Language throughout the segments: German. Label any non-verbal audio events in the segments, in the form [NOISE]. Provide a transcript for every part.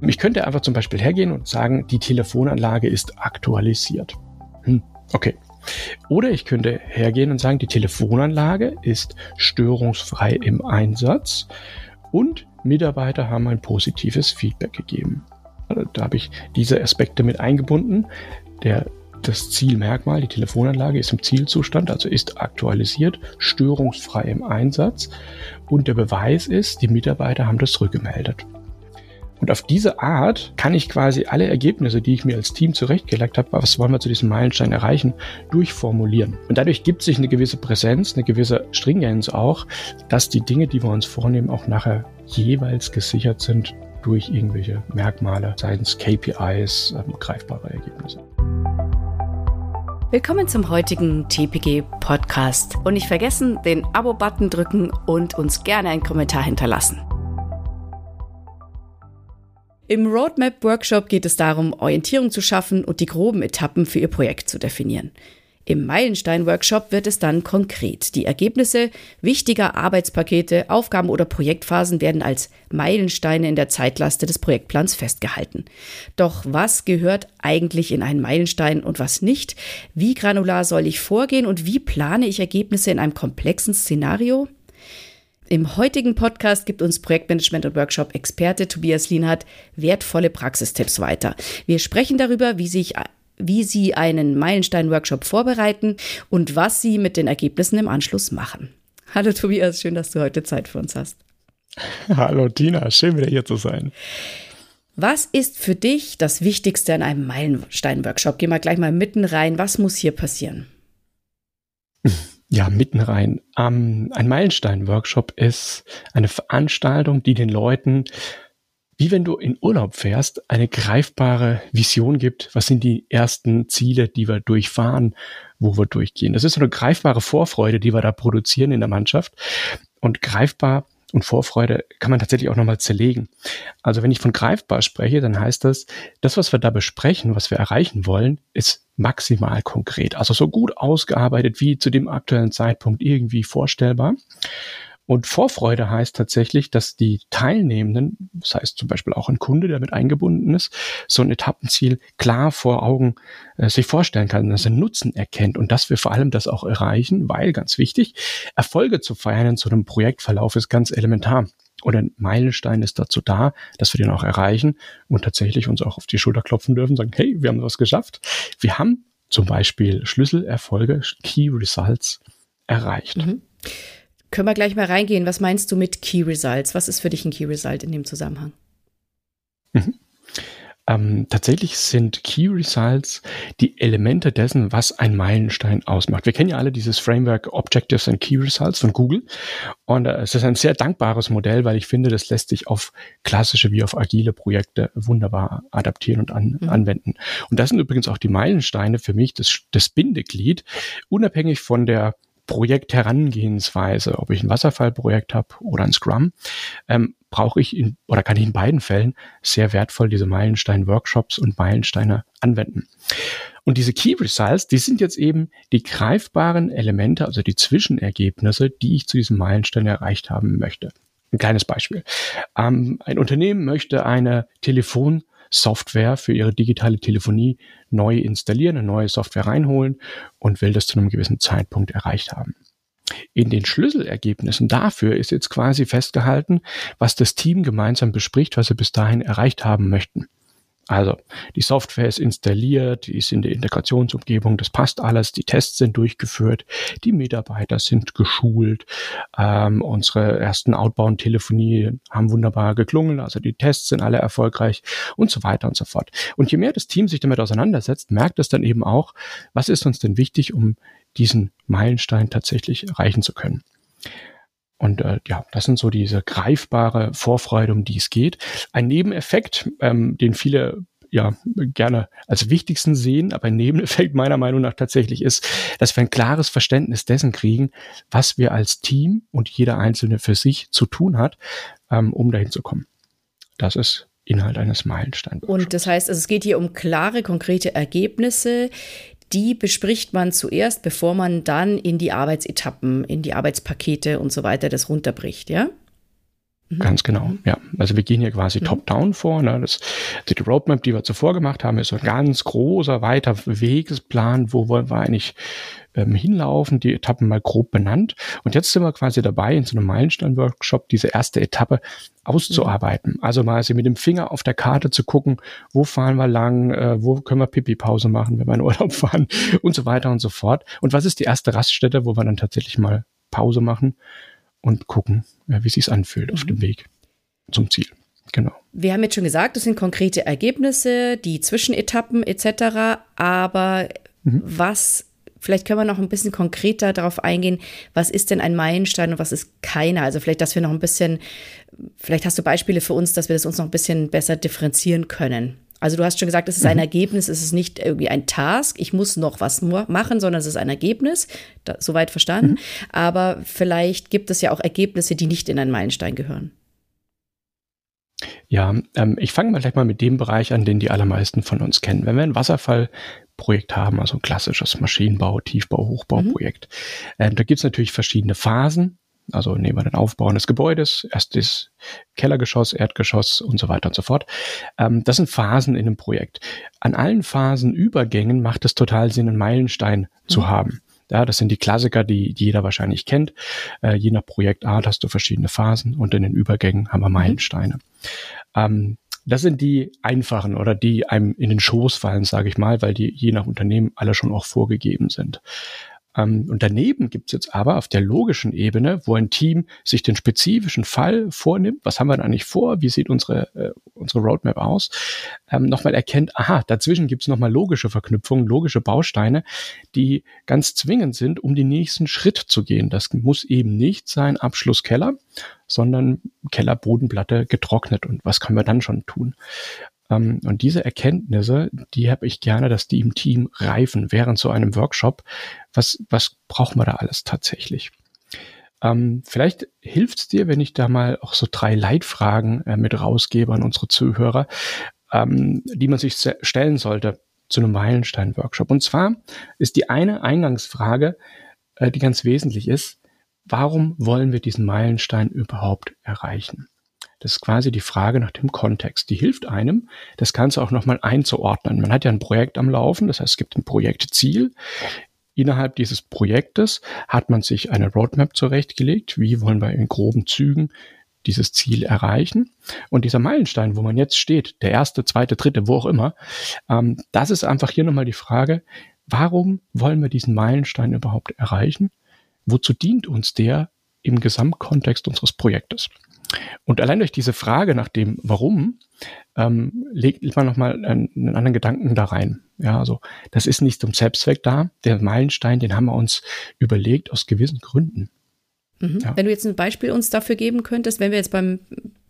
Ich könnte einfach zum Beispiel hergehen und sagen, die Telefonanlage ist aktualisiert. Hm, okay. Oder ich könnte hergehen und sagen, die Telefonanlage ist störungsfrei im Einsatz und Mitarbeiter haben ein positives Feedback gegeben. Also da habe ich diese Aspekte mit eingebunden. Der, das Zielmerkmal, die Telefonanlage ist im Zielzustand, also ist aktualisiert, störungsfrei im Einsatz. Und der Beweis ist, die Mitarbeiter haben das rückgemeldet. Und auf diese Art kann ich quasi alle Ergebnisse, die ich mir als Team zurechtgelegt habe, was wollen wir zu diesem Meilenstein erreichen, durchformulieren. Und dadurch gibt sich eine gewisse Präsenz, eine gewisse Stringenz auch, dass die Dinge, die wir uns vornehmen, auch nachher jeweils gesichert sind durch irgendwelche Merkmale, seitens KPIs, ähm, greifbare Ergebnisse. Willkommen zum heutigen TPG Podcast. Und nicht vergessen, den Abo-Button drücken und uns gerne einen Kommentar hinterlassen. Im Roadmap-Workshop geht es darum, Orientierung zu schaffen und die groben Etappen für Ihr Projekt zu definieren. Im Meilenstein-Workshop wird es dann konkret. Die Ergebnisse wichtiger Arbeitspakete, Aufgaben oder Projektphasen werden als Meilensteine in der Zeitlaste des Projektplans festgehalten. Doch was gehört eigentlich in einen Meilenstein und was nicht? Wie granular soll ich vorgehen und wie plane ich Ergebnisse in einem komplexen Szenario? Im heutigen Podcast gibt uns Projektmanagement und Workshop-Experte Tobias Lienhardt wertvolle Praxistipps weiter. Wir sprechen darüber, wie sich wie Sie einen Meilenstein-Workshop vorbereiten und was Sie mit den Ergebnissen im Anschluss machen. Hallo Tobias, schön, dass du heute Zeit für uns hast. [LAUGHS] Hallo Tina, schön wieder hier zu sein. Was ist für dich das Wichtigste an einem Meilenstein-Workshop? Geh mal gleich mal mitten rein. Was muss hier passieren? [LAUGHS] Ja, mitten rein. Ähm, ein Meilenstein-Workshop ist eine Veranstaltung, die den Leuten, wie wenn du in Urlaub fährst, eine greifbare Vision gibt. Was sind die ersten Ziele, die wir durchfahren, wo wir durchgehen? Das ist so eine greifbare Vorfreude, die wir da produzieren in der Mannschaft. Und greifbar und Vorfreude kann man tatsächlich auch nochmal zerlegen. Also wenn ich von greifbar spreche, dann heißt das, das, was wir da besprechen, was wir erreichen wollen, ist maximal konkret. Also so gut ausgearbeitet wie zu dem aktuellen Zeitpunkt irgendwie vorstellbar. Und Vorfreude heißt tatsächlich, dass die Teilnehmenden, das heißt zum Beispiel auch ein Kunde, der mit eingebunden ist, so ein Etappenziel klar vor Augen äh, sich vorstellen kann, dass er Nutzen erkennt und dass wir vor allem das auch erreichen, weil ganz wichtig, Erfolge zu feiern in so einem Projektverlauf ist ganz elementar. Und ein Meilenstein ist dazu da, dass wir den auch erreichen und tatsächlich uns auch auf die Schulter klopfen dürfen, sagen, hey, wir haben was geschafft. Wir haben zum Beispiel Schlüsselerfolge, Key Results erreicht. Mhm. Können wir gleich mal reingehen. Was meinst du mit Key Results? Was ist für dich ein Key Result in dem Zusammenhang? Mhm. Ähm, tatsächlich sind Key Results die Elemente dessen, was ein Meilenstein ausmacht. Wir kennen ja alle dieses Framework Objectives and Key Results von Google. Und äh, es ist ein sehr dankbares Modell, weil ich finde, das lässt sich auf klassische wie auf agile Projekte wunderbar adaptieren und an, mhm. anwenden. Und das sind übrigens auch die Meilensteine für mich, das, das Bindeglied, unabhängig von der Projektherangehensweise, ob ich ein Wasserfallprojekt habe oder ein Scrum, ähm, brauche ich in oder kann ich in beiden Fällen sehr wertvoll diese Meilenstein-Workshops und Meilensteine anwenden. Und diese Key Results, die sind jetzt eben die greifbaren Elemente, also die Zwischenergebnisse, die ich zu diesem Meilenstein erreicht haben möchte. Ein kleines Beispiel. Ähm, ein Unternehmen möchte eine Telefon Software für ihre digitale Telefonie neu installieren, eine neue Software reinholen und will das zu einem gewissen Zeitpunkt erreicht haben. In den Schlüsselergebnissen dafür ist jetzt quasi festgehalten, was das Team gemeinsam bespricht, was sie bis dahin erreicht haben möchten. Also die Software ist installiert, die ist in der Integrationsumgebung, das passt alles, die Tests sind durchgeführt, die Mitarbeiter sind geschult, ähm, unsere ersten Outbound-Telefonie haben wunderbar geklungen, also die Tests sind alle erfolgreich und so weiter und so fort. Und je mehr das Team sich damit auseinandersetzt, merkt es dann eben auch, was ist uns denn wichtig, um diesen Meilenstein tatsächlich erreichen zu können. Und äh, ja, das sind so diese greifbare Vorfreude, um die es geht. Ein Nebeneffekt, ähm, den viele ja gerne als wichtigsten sehen, aber ein Nebeneffekt meiner Meinung nach tatsächlich ist, dass wir ein klares Verständnis dessen kriegen, was wir als Team und jeder Einzelne für sich zu tun hat, ähm, um dahin zu kommen. Das ist Inhalt eines Meilensteins. Und das heißt, also es geht hier um klare, konkrete Ergebnisse, die bespricht man zuerst, bevor man dann in die Arbeitsetappen, in die Arbeitspakete und so weiter das runterbricht, ja? Mhm. Ganz genau, ja. Also wir gehen hier quasi mhm. top-down vor. Ne? Das, also die Roadmap, die wir zuvor gemacht haben, ist so ein ganz großer, weiter Wegesplan, wo wollen wir eigentlich ähm, hinlaufen, die Etappen mal grob benannt. Und jetzt sind wir quasi dabei, in so einem Meilenstein-Workshop diese erste Etappe auszuarbeiten. Mhm. Also mal mit dem Finger auf der Karte zu gucken, wo fahren wir lang, äh, wo können wir Pipi-Pause machen, wenn wir in Urlaub [LAUGHS] fahren und so weiter und so fort. Und was ist die erste Raststätte, wo wir dann tatsächlich mal Pause machen und gucken, ja, wie sich's anfühlt auf dem mhm. Weg zum Ziel. Genau. Wir haben jetzt schon gesagt, das sind konkrete Ergebnisse, die Zwischenetappen etc. Aber mhm. was, vielleicht können wir noch ein bisschen konkreter darauf eingehen, was ist denn ein Meilenstein und was ist keiner? Also vielleicht, dass wir noch ein bisschen, vielleicht hast du Beispiele für uns, dass wir das uns noch ein bisschen besser differenzieren können. Also du hast schon gesagt, es ist ein mhm. Ergebnis, es ist nicht irgendwie ein Task, ich muss noch was machen, sondern es ist ein Ergebnis, da, soweit verstanden. Mhm. Aber vielleicht gibt es ja auch Ergebnisse, die nicht in einen Meilenstein gehören. Ja, ähm, ich fange mal gleich mal mit dem Bereich an, den die allermeisten von uns kennen. Wenn wir ein Wasserfallprojekt haben, also ein klassisches Maschinenbau, Tiefbau, Hochbauprojekt, mhm. äh, da gibt es natürlich verschiedene Phasen. Also nehmen wir den Aufbau eines Gebäudes, erstes Kellergeschoss, Erdgeschoss und so weiter und so fort. Ähm, das sind Phasen in einem Projekt. An allen Phasenübergängen macht es total Sinn, einen Meilenstein mhm. zu haben. Ja, das sind die Klassiker, die, die jeder wahrscheinlich kennt. Äh, je nach Projektart hast du verschiedene Phasen und in den Übergängen haben wir mhm. Meilensteine. Mhm. Ähm, das sind die einfachen oder die einem in den Schoß fallen, sage ich mal, weil die je nach Unternehmen alle schon auch vorgegeben sind. Ähm, und daneben gibt es jetzt aber auf der logischen Ebene, wo ein Team sich den spezifischen Fall vornimmt, was haben wir da eigentlich vor, wie sieht unsere, äh, unsere Roadmap aus, ähm, nochmal erkennt, aha, dazwischen gibt es nochmal logische Verknüpfungen, logische Bausteine, die ganz zwingend sind, um den nächsten Schritt zu gehen. Das muss eben nicht sein Abschlusskeller, sondern Kellerbodenplatte getrocknet. Und was können wir dann schon tun? Ähm, und diese Erkenntnisse, die habe ich gerne, dass die im Team reifen während so einem Workshop. Was, was brauchen wir da alles tatsächlich? Ähm, vielleicht hilft es dir, wenn ich da mal auch so drei Leitfragen äh, mit rausgebe an unsere Zuhörer, ähm, die man sich stellen sollte zu einem Meilenstein-Workshop. Und zwar ist die eine Eingangsfrage, äh, die ganz wesentlich ist, warum wollen wir diesen Meilenstein überhaupt erreichen? Das ist quasi die Frage nach dem Kontext. Die hilft einem, das Ganze auch nochmal einzuordnen. Man hat ja ein Projekt am Laufen, das heißt, es gibt ein Projektziel. Innerhalb dieses Projektes hat man sich eine Roadmap zurechtgelegt. Wie wollen wir in groben Zügen dieses Ziel erreichen? Und dieser Meilenstein, wo man jetzt steht, der erste, zweite, dritte, wo auch immer, ähm, das ist einfach hier nochmal die Frage, warum wollen wir diesen Meilenstein überhaupt erreichen? Wozu dient uns der im Gesamtkontext unseres Projektes? Und allein durch diese Frage nach dem Warum ähm, legt man nochmal einen, einen anderen Gedanken da rein. Ja, also das ist nicht zum Selbstzweck da. Der Meilenstein, den haben wir uns überlegt aus gewissen Gründen. Mhm. Ja. Wenn du jetzt ein Beispiel uns dafür geben könntest, wenn wir jetzt beim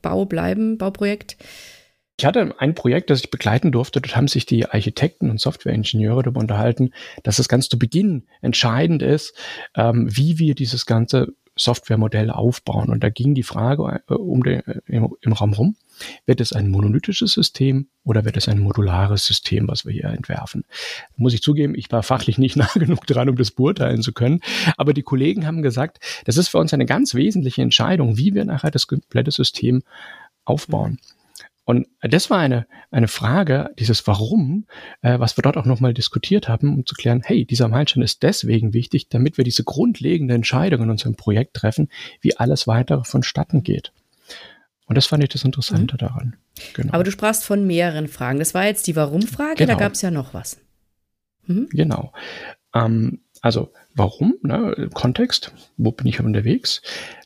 Bau bleiben, Bauprojekt. Ich hatte ein Projekt, das ich begleiten durfte. Dort haben sich die Architekten und Softwareingenieure darüber unterhalten, dass es ganz zu Beginn entscheidend ist, ähm, wie wir dieses ganze Softwaremodell aufbauen. Und da ging die Frage äh, um den, äh, im, im, Raum rum, wird es ein monolithisches System oder wird es ein modulares System, was wir hier entwerfen? Muss ich zugeben, ich war fachlich nicht [LAUGHS] nah genug dran, um das beurteilen zu können. Aber die Kollegen haben gesagt, das ist für uns eine ganz wesentliche Entscheidung, wie wir nachher das komplette System aufbauen. Mhm. Und das war eine, eine Frage, dieses Warum, äh, was wir dort auch nochmal diskutiert haben, um zu klären, hey, dieser Meilenstein ist deswegen wichtig, damit wir diese grundlegende Entscheidung in unserem Projekt treffen, wie alles weitere vonstatten geht. Und das fand ich das Interessante mhm. daran. Genau. Aber du sprachst von mehreren Fragen. Das war jetzt die Warum-Frage, genau. da gab es ja noch was. Mhm. Genau. Ähm, also warum, ne, Kontext, wo bin ich unterwegs,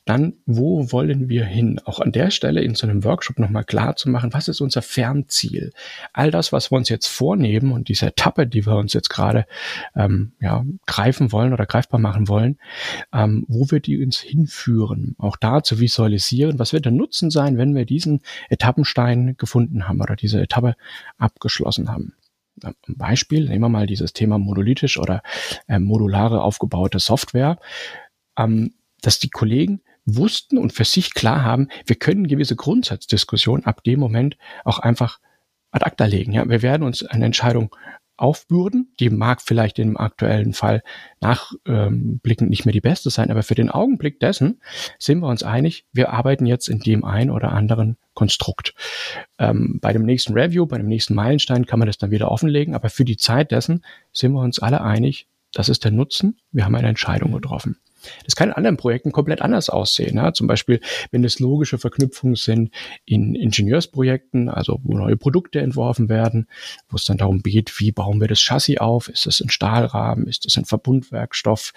dann wo wollen wir hin? Auch an der Stelle in so einem Workshop nochmal klar zu machen, was ist unser Fernziel? All das, was wir uns jetzt vornehmen und diese Etappe, die wir uns jetzt gerade ähm, ja, greifen wollen oder greifbar machen wollen, ähm, wo wird die uns hinführen? Auch da zu visualisieren, was wird der Nutzen sein, wenn wir diesen Etappenstein gefunden haben oder diese Etappe abgeschlossen haben. Ein Beispiel, nehmen wir mal dieses Thema monolithisch oder äh, modulare aufgebaute Software, ähm, dass die Kollegen wussten und für sich klar haben, wir können gewisse Grundsatzdiskussionen ab dem Moment auch einfach ad acta legen. Ja, wir werden uns eine Entscheidung aufbürden. Die mag vielleicht im aktuellen Fall nachblickend ähm, nicht mehr die beste sein, aber für den Augenblick dessen sind wir uns einig, wir arbeiten jetzt in dem einen oder anderen Konstrukt. Ähm, bei dem nächsten Review, bei dem nächsten Meilenstein kann man das dann wieder offenlegen, aber für die Zeit dessen sind wir uns alle einig, das ist der Nutzen, wir haben eine Entscheidung getroffen. Das kann in anderen Projekten komplett anders aussehen. Ja? Zum Beispiel, wenn es logische Verknüpfungen sind in Ingenieursprojekten, also wo neue Produkte entworfen werden, wo es dann darum geht, wie bauen wir das Chassis auf? Ist das ein Stahlrahmen? Ist das ein Verbundwerkstoff?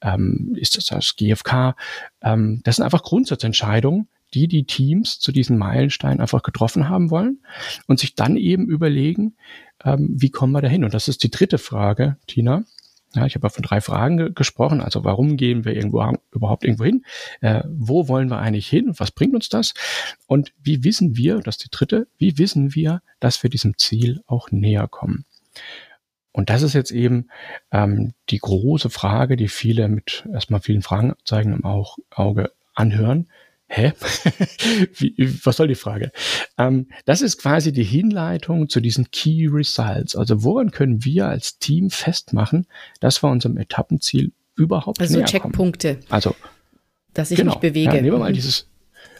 Ähm, ist das das GFK? Ähm, das sind einfach Grundsatzentscheidungen, die die Teams zu diesen Meilensteinen einfach getroffen haben wollen und sich dann eben überlegen, ähm, wie kommen wir dahin? Und das ist die dritte Frage, Tina. Ja, ich habe ja von drei Fragen ge gesprochen. Also warum gehen wir irgendwo überhaupt irgendwo hin? Äh, wo wollen wir eigentlich hin? Was bringt uns das? Und wie wissen wir, das ist die dritte, wie wissen wir, dass wir diesem Ziel auch näher kommen? Und das ist jetzt eben ähm, die große Frage, die viele mit erstmal vielen Fragezeichen im Auge anhören hä? [LAUGHS] Wie, was soll die Frage? Ähm, das ist quasi die Hinleitung zu diesen Key Results. Also woran können wir als Team festmachen, dass wir unserem Etappenziel überhaupt also näher Checkpunkte. Kommen? Also dass ich genau, mich bewege. Ja, nehmen wir mal mhm. dieses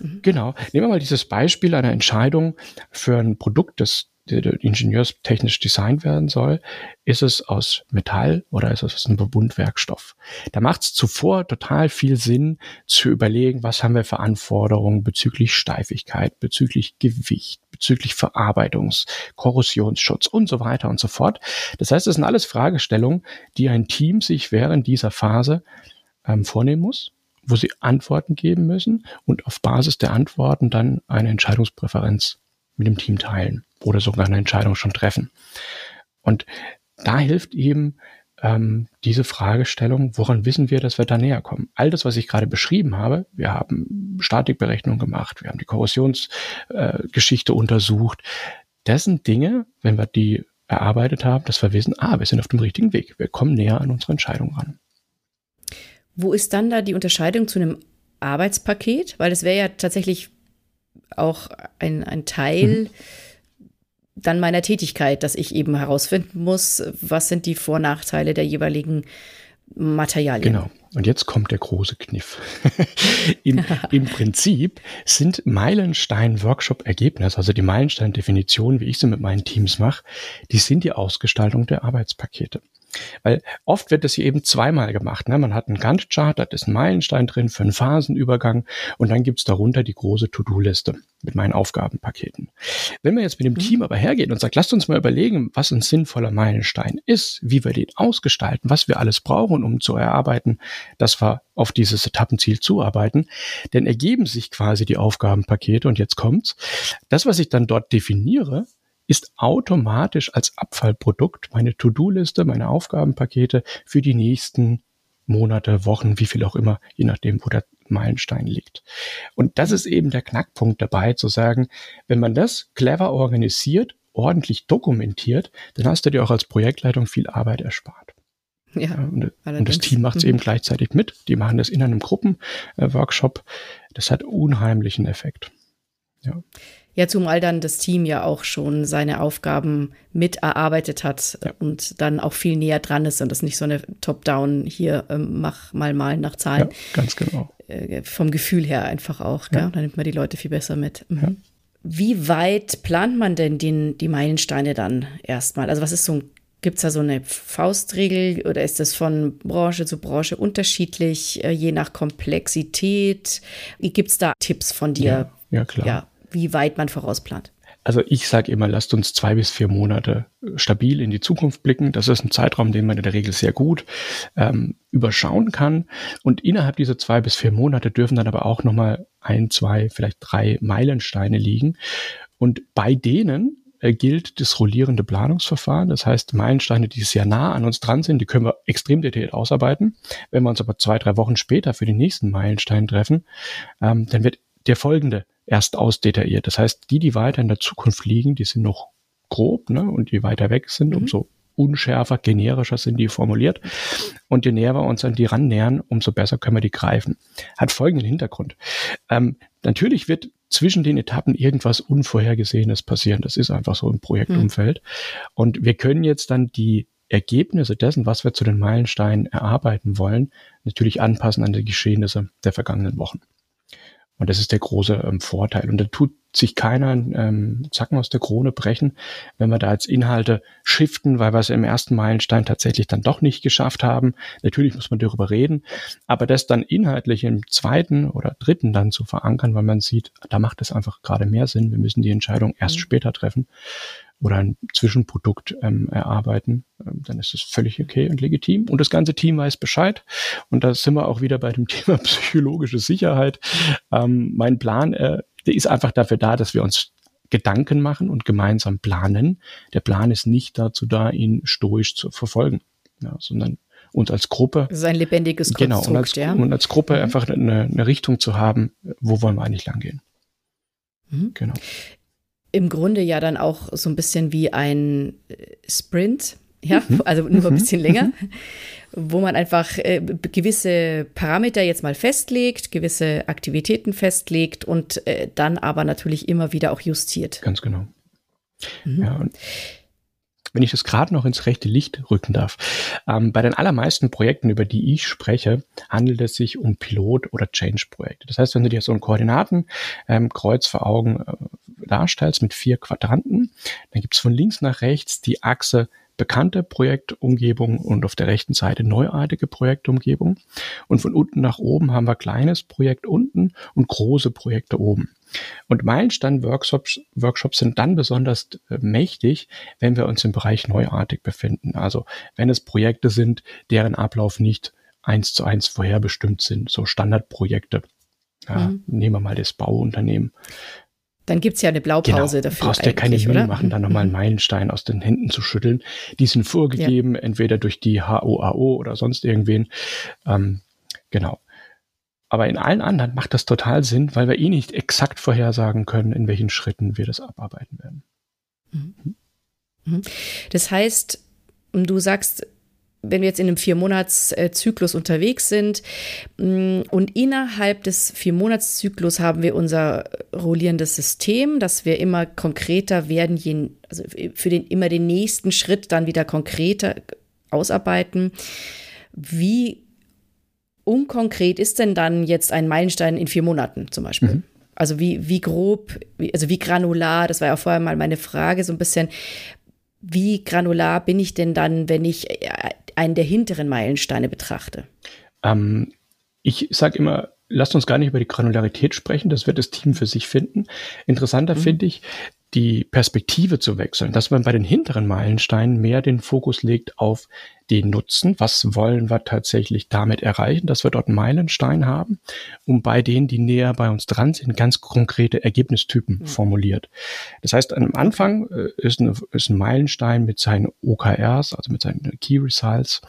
mhm. Genau. Nehmen wir mal dieses Beispiel einer Entscheidung für ein Produkt, das ingenieurstechnisch designt werden soll, ist es aus Metall oder ist es aus einem Verbundwerkstoff. Da macht es zuvor total viel Sinn zu überlegen, was haben wir für Anforderungen bezüglich Steifigkeit, bezüglich Gewicht, bezüglich Verarbeitungs-, Korrosionsschutz und so weiter und so fort. Das heißt, das sind alles Fragestellungen, die ein Team sich während dieser Phase ähm, vornehmen muss wo sie Antworten geben müssen und auf Basis der Antworten dann eine Entscheidungspräferenz mit dem Team teilen oder sogar eine Entscheidung schon treffen. Und da hilft eben ähm, diese Fragestellung, woran wissen wir, dass wir da näher kommen? All das, was ich gerade beschrieben habe, wir haben Statikberechnung gemacht, wir haben die Korrosionsgeschichte äh, untersucht. Das sind Dinge, wenn wir die erarbeitet haben, dass wir wissen, ah, wir sind auf dem richtigen Weg. Wir kommen näher an unsere Entscheidung ran. Wo ist dann da die Unterscheidung zu einem Arbeitspaket? Weil es wäre ja tatsächlich auch ein, ein Teil mhm. Dann meiner Tätigkeit, dass ich eben herausfinden muss, was sind die Vor- und Nachteile der jeweiligen Materialien. Genau. Und jetzt kommt der große Kniff. [LAUGHS] Im, Im, Prinzip sind Meilenstein-Workshop-Ergebnisse, also die Meilenstein-Definition, wie ich sie mit meinen Teams mache, die sind die Ausgestaltung der Arbeitspakete. Weil oft wird das hier eben zweimal gemacht. Ne? Man hat einen Gantt-Chart, da ist ein Meilenstein drin für einen Phasenübergang und dann gibt's darunter die große To-Do-Liste mit meinen Aufgabenpaketen. Wenn man jetzt mit dem mhm. Team aber hergeht und sagt, lasst uns mal überlegen, was ein sinnvoller Meilenstein ist, wie wir den ausgestalten, was wir alles brauchen, um zu erarbeiten, dass wir auf dieses Etappenziel zuarbeiten, dann ergeben sich quasi die Aufgabenpakete und jetzt kommt's. Das, was ich dann dort definiere, ist automatisch als Abfallprodukt meine To-Do-Liste, meine Aufgabenpakete für die nächsten Monate, Wochen, wie viel auch immer, je nachdem, wo der Meilenstein liegt. Und das ist eben der Knackpunkt dabei, zu sagen, wenn man das clever organisiert, ordentlich dokumentiert, dann hast du dir auch als Projektleitung viel Arbeit erspart. Ja, und, und das Team macht es mhm. eben gleichzeitig mit. Die machen das in einem Gruppenworkshop. Das hat unheimlichen Effekt. Ja. Ja, zumal dann das Team ja auch schon seine Aufgaben mit erarbeitet hat ja. und dann auch viel näher dran ist und das nicht so eine Top-Down hier ähm, mach mal mal nach Zahlen. Ja, ganz genau. Äh, vom Gefühl her einfach auch. Ja. Da nimmt man die Leute viel besser mit. Mhm. Wie weit plant man denn den, die Meilensteine dann erstmal? Also was ist so ein Gibt es da so eine Faustregel oder ist das von Branche zu Branche unterschiedlich, äh, je nach Komplexität? Gibt es da Tipps von dir? Ja, ja klar. Ja, wie weit man vorausplant? Also ich sage immer, lasst uns zwei bis vier Monate stabil in die Zukunft blicken. Das ist ein Zeitraum, den man in der Regel sehr gut ähm, überschauen kann. Und innerhalb dieser zwei bis vier Monate dürfen dann aber auch nochmal ein, zwei, vielleicht drei Meilensteine liegen. Und bei denen äh, gilt das rollierende Planungsverfahren. Das heißt, Meilensteine, die sehr nah an uns dran sind, die können wir extrem detailliert ausarbeiten. Wenn wir uns aber zwei, drei Wochen später für den nächsten Meilenstein treffen, ähm, dann wird der folgende erst ausdetailliert. Das heißt, die, die weiter in der Zukunft liegen, die sind noch grob, ne? Und die weiter weg sind, mhm. umso unschärfer, generischer sind die formuliert. Und je näher wir uns an die rannähern, umso besser können wir die greifen. Hat folgenden Hintergrund. Ähm, natürlich wird zwischen den Etappen irgendwas Unvorhergesehenes passieren. Das ist einfach so im Projektumfeld. Mhm. Und wir können jetzt dann die Ergebnisse dessen, was wir zu den Meilensteinen erarbeiten wollen, natürlich anpassen an die Geschehnisse der vergangenen Wochen. Und das ist der große ähm, Vorteil. Und da tut sich keiner ähm, Zacken aus der Krone brechen, wenn wir da jetzt Inhalte shiften, weil wir es im ersten Meilenstein tatsächlich dann doch nicht geschafft haben. Natürlich muss man darüber reden, aber das dann inhaltlich im zweiten oder dritten dann zu verankern, weil man sieht, da macht es einfach gerade mehr Sinn. Wir müssen die Entscheidung erst mhm. später treffen oder ein Zwischenprodukt ähm, erarbeiten, ähm, dann ist es völlig okay und legitim. Und das ganze Team weiß Bescheid. Und da sind wir auch wieder bei dem [LAUGHS] Thema psychologische Sicherheit. Ähm, mein Plan, äh, der ist einfach dafür da, dass wir uns Gedanken machen und gemeinsam planen. Der Plan ist nicht dazu da, ihn stoisch zu verfolgen, ja, sondern uns als Gruppe. Das ist ein lebendiges Konstrukt, genau, und als, ja. und als Gruppe mhm. einfach eine, eine Richtung zu haben, wo wollen wir eigentlich langgehen. Mhm. Genau im Grunde ja dann auch so ein bisschen wie ein äh, Sprint, ja, mhm. [LAUGHS] also nur ein mhm. bisschen länger, mhm. wo man einfach äh, gewisse Parameter jetzt mal festlegt, gewisse Aktivitäten festlegt und äh, dann aber natürlich immer wieder auch justiert. Ganz genau. Mhm. Ja, und wenn ich das gerade noch ins rechte Licht rücken darf. Ähm, bei den allermeisten Projekten, über die ich spreche, handelt es sich um Pilot- oder Change-Projekte. Das heißt, wenn du dir so ein Koordinatenkreuz ähm, vor Augen äh, darstellst mit vier Quadranten, dann gibt es von links nach rechts die Achse bekannte Projektumgebung und auf der rechten Seite neuartige Projektumgebung. Und von unten nach oben haben wir kleines Projekt unten und große Projekte oben. Und Meilenstein-Workshops Workshops sind dann besonders äh, mächtig, wenn wir uns im Bereich neuartig befinden. Also wenn es Projekte sind, deren Ablauf nicht eins zu eins vorherbestimmt sind, so Standardprojekte. Ja, mhm. Nehmen wir mal das Bauunternehmen. Dann gibt's ja eine Blaupause genau. dafür. Du brauchst ja keine Mühe machen, da nochmal einen mhm. Meilenstein aus den Händen zu schütteln. Die sind vorgegeben, ja. entweder durch die HOAO oder sonst irgendwen. Ähm, genau. Aber in allen anderen macht das total Sinn, weil wir eh nicht exakt vorhersagen können, in welchen Schritten wir das abarbeiten werden. Mhm. Mhm. Das heißt, du sagst, wenn wir jetzt in einem Vier-Monats-Zyklus unterwegs sind mm, und innerhalb des Vier-Monats-Zyklus haben wir unser rollierendes System, dass wir immer konkreter werden, also für den, immer den nächsten Schritt dann wieder konkreter ausarbeiten. Wie unkonkret ist denn dann jetzt ein Meilenstein in vier Monaten zum Beispiel? Mhm. Also wie, wie grob, also wie granular, das war ja vorher mal meine Frage, so ein bisschen, wie granular bin ich denn dann, wenn ich äh, einen der hinteren Meilensteine betrachte? Ähm, ich sage immer, lasst uns gar nicht über die Granularität sprechen, das wird das Team für sich finden. Interessanter mhm. finde ich, die Perspektive zu wechseln, dass man bei den hinteren Meilensteinen mehr den Fokus legt auf den Nutzen. Was wollen wir tatsächlich damit erreichen, dass wir dort einen Meilenstein haben? Und bei denen, die näher bei uns dran sind, ganz konkrete Ergebnistypen mhm. formuliert. Das heißt, am Anfang äh, ist, eine, ist, ein Meilenstein mit seinen OKRs, also mit seinen Key Results,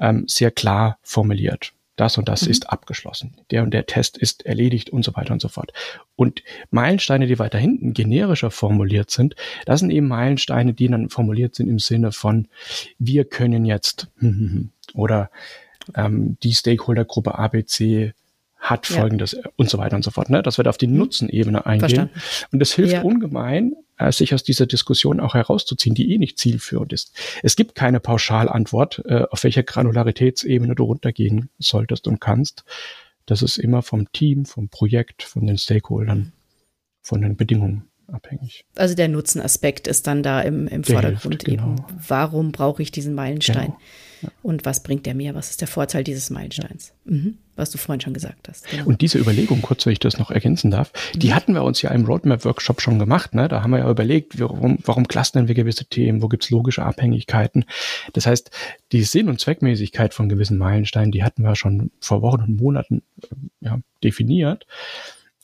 ähm, sehr klar formuliert das und das mhm. ist abgeschlossen, der und der Test ist erledigt und so weiter und so fort. Und Meilensteine, die weiter hinten generischer formuliert sind, das sind eben Meilensteine, die dann formuliert sind im Sinne von, wir können jetzt [LAUGHS] oder ähm, die Stakeholdergruppe ABC hat folgendes ja. und so weiter und so fort, ne? dass wir da auf die mhm. Nutzenebene eingehen. Verstanden. Und das hilft ja. ungemein, äh, sich aus dieser Diskussion auch herauszuziehen, die eh nicht zielführend ist. Es gibt keine Pauschalantwort, äh, auf welcher Granularitätsebene du runtergehen solltest und kannst. Das ist immer vom Team, vom Projekt, von den Stakeholdern, von den Bedingungen abhängig. Also der Nutzenaspekt ist dann da im, im Vordergrund hilft, genau. eben. Warum brauche ich diesen Meilenstein? Genau. Und was bringt der mir? Was ist der Vorteil dieses Meilensteins? Mhm. Was du vorhin schon gesagt hast. Genau. Und diese Überlegung, kurz, wenn ich das noch ergänzen darf, die mhm. hatten wir uns ja im Roadmap-Workshop schon gemacht. Ne? Da haben wir ja überlegt, warum, warum clustern wir gewisse Themen, wo gibt es logische Abhängigkeiten. Das heißt, die Sinn- und Zweckmäßigkeit von gewissen Meilensteinen, die hatten wir schon vor Wochen und Monaten äh, ja, definiert.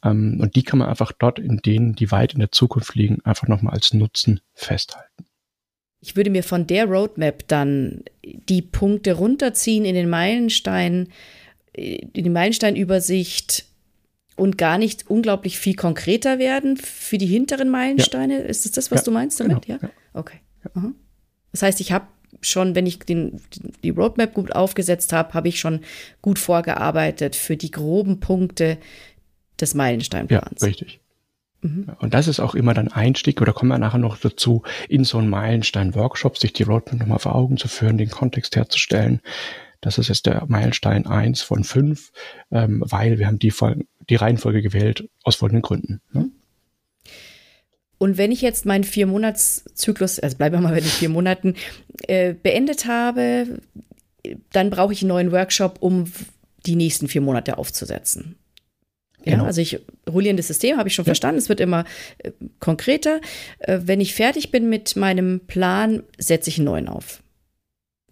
Ähm, und die kann man einfach dort in denen, die weit in der Zukunft liegen, einfach nochmal als Nutzen festhalten. Ich würde mir von der Roadmap dann die Punkte runterziehen in den Meilenstein, in die Meilensteinübersicht und gar nicht unglaublich viel konkreter werden für die hinteren Meilensteine. Ja. Ist das das, was ja, du meinst damit? Genau, ja? Okay. Aha. Das heißt, ich habe schon, wenn ich den, die Roadmap gut aufgesetzt habe, habe ich schon gut vorgearbeitet für die groben Punkte des Meilensteinplans. Ja, richtig. Mhm. Und das ist auch immer dann Einstieg, oder kommen wir nachher noch dazu, in so einen Meilenstein-Workshop, sich die Roadmap nochmal vor Augen zu führen, den Kontext herzustellen. Das ist jetzt der Meilenstein eins von fünf, ähm, weil wir haben die, die Reihenfolge gewählt aus folgenden Gründen. Ne? Und wenn ich jetzt meinen Vier-Monats-Zyklus, also bleiben wir mal bei den vier Monaten, äh, beendet habe, dann brauche ich einen neuen Workshop, um die nächsten vier Monate aufzusetzen. Ja, genau. also ich rollierendes System habe ich schon ja. verstanden. Es wird immer äh, konkreter. Äh, wenn ich fertig bin mit meinem Plan, setze ich einen neuen auf.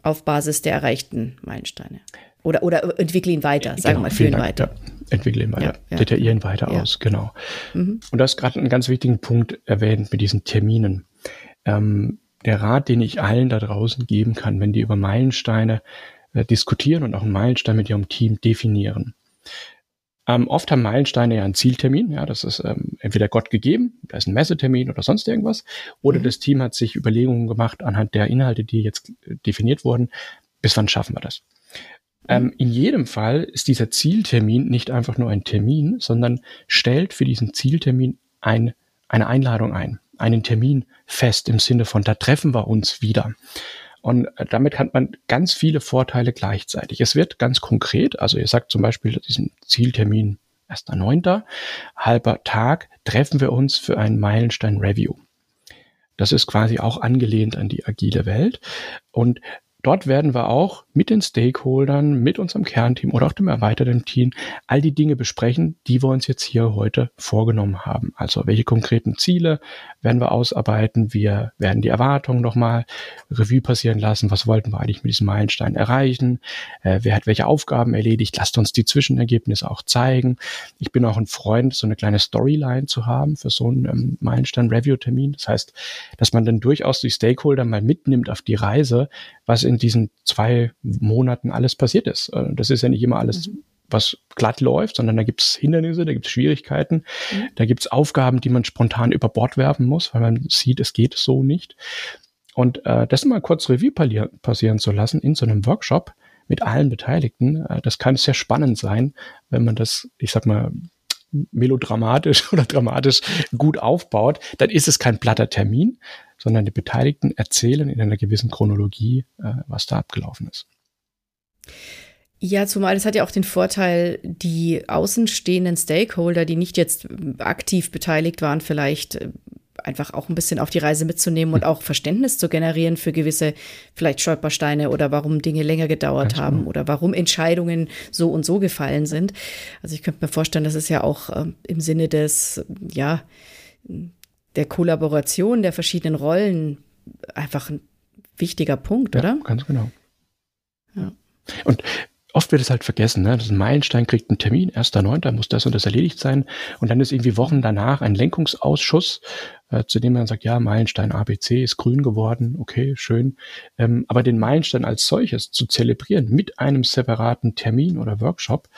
Auf Basis der erreichten Meilensteine. Oder, oder entwickle ihn weiter, sagen genau, wir mal, führe ihn weiter. Ja, entwickle ihn weiter, detailliere ihn weiter aus, genau. Mhm. Und du hast gerade einen ganz wichtigen Punkt erwähnt mit diesen Terminen. Ähm, der Rat, den ich allen da draußen geben kann, wenn die über Meilensteine äh, diskutieren und auch einen Meilenstein mit ihrem Team definieren. Ähm, oft haben Meilensteine ja einen Zieltermin, ja, das ist ähm, entweder Gott gegeben, da ist ein Messetermin oder sonst irgendwas, oder mhm. das Team hat sich Überlegungen gemacht anhand der Inhalte, die jetzt äh, definiert wurden, bis wann schaffen wir das. Mhm. Ähm, in jedem Fall ist dieser Zieltermin nicht einfach nur ein Termin, sondern stellt für diesen Zieltermin ein, eine Einladung ein, einen Termin fest im Sinne von, da treffen wir uns wieder. Und äh, damit hat man ganz viele Vorteile gleichzeitig. Es wird ganz konkret, also ihr sagt zum Beispiel diesen Zieltermin 1.9., halber Tag, treffen wir uns für ein Meilenstein-Review. Das ist quasi auch angelehnt an die agile Welt. Und Dort werden wir auch mit den Stakeholdern, mit unserem Kernteam oder auch dem erweiterten Team all die Dinge besprechen, die wir uns jetzt hier heute vorgenommen haben. Also welche konkreten Ziele werden wir ausarbeiten? Wir werden die Erwartungen nochmal Revue passieren lassen. Was wollten wir eigentlich mit diesem Meilenstein erreichen? Äh, wer hat welche Aufgaben erledigt? Lasst uns die Zwischenergebnisse auch zeigen. Ich bin auch ein Freund, so eine kleine Storyline zu haben für so einen ähm, Meilenstein-Review-Termin. Das heißt, dass man dann durchaus die Stakeholder mal mitnimmt auf die Reise, was in diesen zwei Monaten alles passiert ist. Äh, das ist ja nicht immer alles mhm. was glatt läuft, sondern da gibt es Hindernisse, da gibt es Schwierigkeiten, mhm. da gibt es Aufgaben, die man spontan über Bord werfen muss, weil man sieht, es geht so nicht. Und äh, das mal kurz Revue passieren zu lassen in so einem Workshop mit allen Beteiligten, äh, das kann sehr spannend sein, wenn man das, ich sag mal, melodramatisch [LAUGHS] oder dramatisch gut aufbaut, dann ist es kein platter Termin, sondern die Beteiligten erzählen in einer gewissen Chronologie, äh, was da abgelaufen ist. Ja, zumal es hat ja auch den Vorteil, die außenstehenden Stakeholder, die nicht jetzt aktiv beteiligt waren, vielleicht äh, einfach auch ein bisschen auf die Reise mitzunehmen und hm. auch Verständnis zu generieren für gewisse vielleicht Stolpersteine oder warum Dinge länger gedauert Ganz haben genau. oder warum Entscheidungen so und so gefallen sind. Also ich könnte mir vorstellen, das ist ja auch äh, im Sinne des, ja, der Kollaboration der verschiedenen Rollen einfach ein wichtiger Punkt, ja, oder? Ganz genau. Ja. Und oft wird es halt vergessen, ne? Das ist ein Meilenstein kriegt einen Termin, 1.9., muss das und das erledigt sein. Und dann ist irgendwie Wochen danach ein Lenkungsausschuss, äh, zu dem man sagt, ja, Meilenstein ABC ist grün geworden, okay, schön. Ähm, aber den Meilenstein als solches zu zelebrieren mit einem separaten Termin oder Workshop,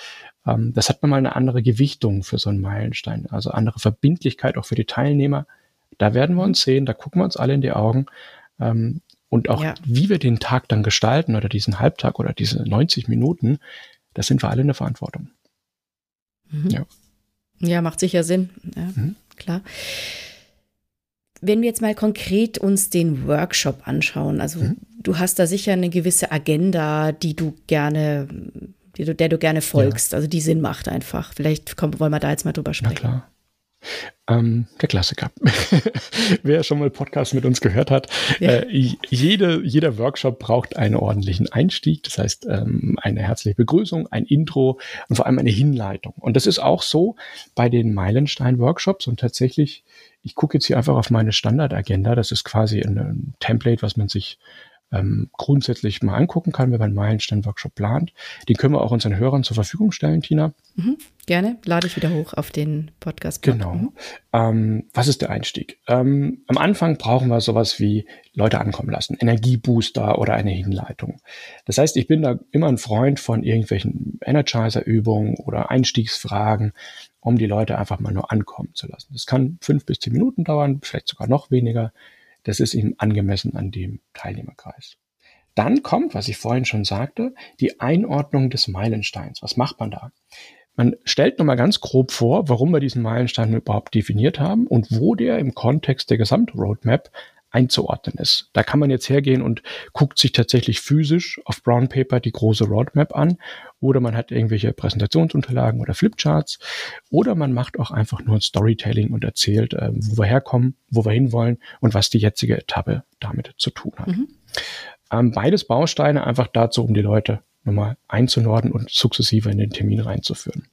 ähm, das hat man mal eine andere Gewichtung für so einen Meilenstein, also andere Verbindlichkeit auch für die Teilnehmer. Da werden wir uns sehen, da gucken wir uns alle in die Augen. Ähm, und auch ja. wie wir den Tag dann gestalten oder diesen Halbtag oder diese 90 Minuten, da sind wir alle in der Verantwortung. Mhm. Ja. ja, macht sicher Sinn. Ja, mhm. klar. Wenn wir jetzt mal konkret uns den Workshop anschauen, also mhm. du hast da sicher eine gewisse Agenda, die du gerne, die du, der du gerne folgst, also die Sinn macht einfach. Vielleicht kommen, wollen wir da jetzt mal drüber sprechen. Na klar. Ähm, der Klassiker. [LAUGHS] Wer schon mal Podcast mit uns gehört hat, ja. äh, jede, jeder Workshop braucht einen ordentlichen Einstieg, das heißt ähm, eine herzliche Begrüßung, ein Intro und vor allem eine Hinleitung. Und das ist auch so bei den Meilenstein-Workshops und tatsächlich, ich gucke jetzt hier einfach auf meine Standardagenda, das ist quasi ein, ein Template, was man sich ähm, grundsätzlich mal angucken kann, wenn man einen Meilenstein-Workshop plant. Den können wir auch unseren Hörern zur Verfügung stellen, Tina. Mhm, gerne, lade ich wieder hoch auf den podcast -Blog. Genau. Mhm. Ähm, was ist der Einstieg? Ähm, am Anfang brauchen wir sowas wie Leute ankommen lassen, Energiebooster oder eine Hinleitung. Das heißt, ich bin da immer ein Freund von irgendwelchen Energizer-Übungen oder Einstiegsfragen, um die Leute einfach mal nur ankommen zu lassen. Das kann fünf bis zehn Minuten dauern, vielleicht sogar noch weniger. Das ist ihm angemessen an dem Teilnehmerkreis. Dann kommt, was ich vorhin schon sagte, die Einordnung des Meilensteins. Was macht man da? Man stellt nochmal ganz grob vor, warum wir diesen Meilenstein überhaupt definiert haben und wo der im Kontext der Gesamtroadmap einzuordnen ist. Da kann man jetzt hergehen und guckt sich tatsächlich physisch auf Brown Paper die große Roadmap an oder man hat irgendwelche Präsentationsunterlagen oder Flipcharts oder man macht auch einfach nur ein Storytelling und erzählt, äh, wo wir herkommen, wo wir hinwollen und was die jetzige Etappe damit zu tun hat. Mhm. Ähm, beides Bausteine einfach dazu, um die Leute nochmal einzunorden und sukzessive in den Termin reinzuführen.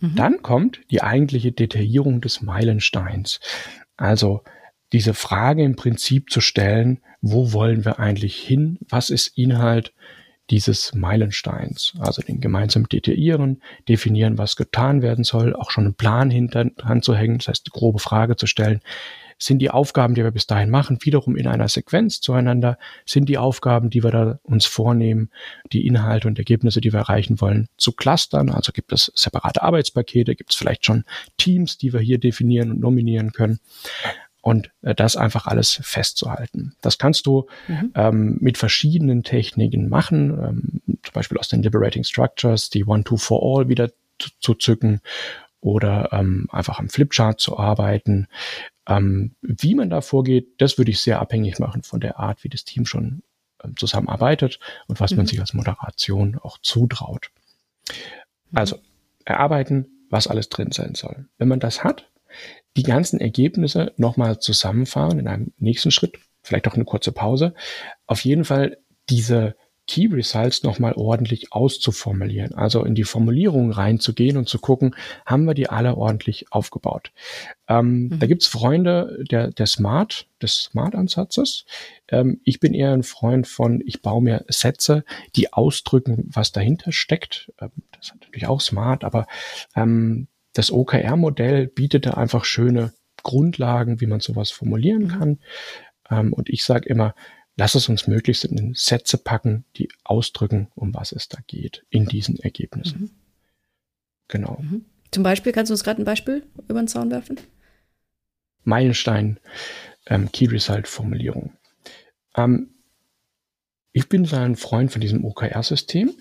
Mhm. Dann kommt die eigentliche Detaillierung des Meilensteins. Also diese Frage im Prinzip zu stellen, wo wollen wir eigentlich hin? Was ist Inhalt dieses Meilensteins? Also den gemeinsam detaillieren, definieren, was getan werden soll, auch schon einen Plan hinter zu hängen, das heißt, die grobe Frage zu stellen, sind die Aufgaben, die wir bis dahin machen, wiederum in einer Sequenz zueinander? Sind die Aufgaben, die wir da uns vornehmen, die Inhalte und Ergebnisse, die wir erreichen wollen, zu clustern? Also gibt es separate Arbeitspakete? Gibt es vielleicht schon Teams, die wir hier definieren und nominieren können? Und äh, das einfach alles festzuhalten. Das kannst du mhm. ähm, mit verschiedenen Techniken machen, ähm, zum Beispiel aus den Liberating Structures, die One-Two-For-All wieder zu, zu zücken oder ähm, einfach am Flipchart zu arbeiten. Ähm, wie man da vorgeht, das würde ich sehr abhängig machen von der Art, wie das Team schon ähm, zusammenarbeitet und was mhm. man sich als Moderation auch zutraut. Mhm. Also erarbeiten, was alles drin sein soll. Wenn man das hat, die ganzen Ergebnisse nochmal zusammenfahren in einem nächsten Schritt, vielleicht auch eine kurze Pause. Auf jeden Fall diese Key Results nochmal ordentlich auszuformulieren, also in die Formulierung reinzugehen und zu gucken, haben wir die alle ordentlich aufgebaut. Ähm, mhm. Da gibt's Freunde der, der Smart, des Smart-Ansatzes. Ähm, ich bin eher ein Freund von, ich baue mir Sätze, die ausdrücken, was dahinter steckt. Ähm, das ist natürlich auch smart, aber ähm, das OKR-Modell bietet da einfach schöne Grundlagen, wie man sowas formulieren mhm. kann. Ähm, und ich sage immer, lass es uns möglichst in Sätze packen, die ausdrücken, um was es da geht in diesen Ergebnissen. Mhm. Genau. Mhm. Zum Beispiel, kannst du uns gerade ein Beispiel über den Zaun werfen? Meilenstein, ähm, Key Result Formulierung. Ähm, ich bin so ein Freund von diesem OKR-System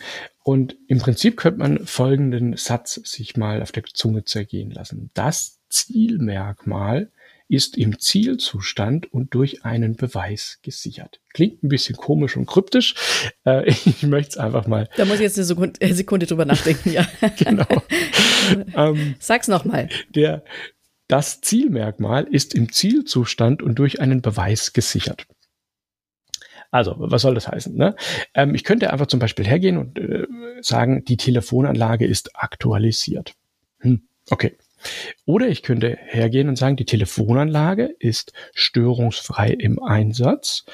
und im Prinzip könnte man folgenden Satz sich mal auf der Zunge zergehen lassen. Das Zielmerkmal ist im Zielzustand und durch einen Beweis gesichert. Klingt ein bisschen komisch und kryptisch. Äh, [LAUGHS] ich möchte es einfach mal. Da muss ich jetzt eine Sekunde, eine Sekunde drüber nachdenken, ja. [LAUGHS] genau. [LAUGHS] ähm, Sag's nochmal. Der, das Zielmerkmal ist im Zielzustand und durch einen Beweis gesichert. Also, was soll das heißen? Ne? Ähm, ich könnte einfach zum Beispiel hergehen und äh, sagen, die Telefonanlage ist aktualisiert. Hm, okay. Oder ich könnte hergehen und sagen, die Telefonanlage ist störungsfrei im Einsatz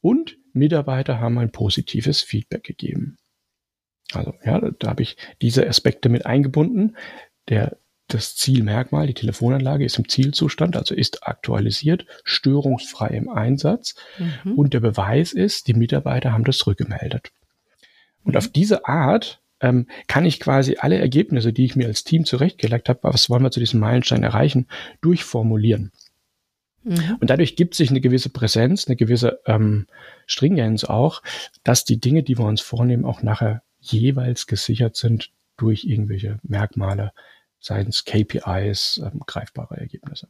und Mitarbeiter haben ein positives Feedback gegeben. Also ja, da habe ich diese Aspekte mit eingebunden. Der das Zielmerkmal, die Telefonanlage ist im Zielzustand, also ist aktualisiert, störungsfrei im Einsatz. Mhm. Und der Beweis ist, die Mitarbeiter haben das zurückgemeldet. Und mhm. auf diese Art ähm, kann ich quasi alle Ergebnisse, die ich mir als Team zurechtgelegt habe, was wollen wir zu diesem Meilenstein erreichen, durchformulieren. Mhm. Und dadurch gibt sich eine gewisse Präsenz, eine gewisse ähm, Stringenz auch, dass die Dinge, die wir uns vornehmen, auch nachher jeweils gesichert sind durch irgendwelche Merkmale, seien es KPIs, ähm, greifbare Ergebnisse.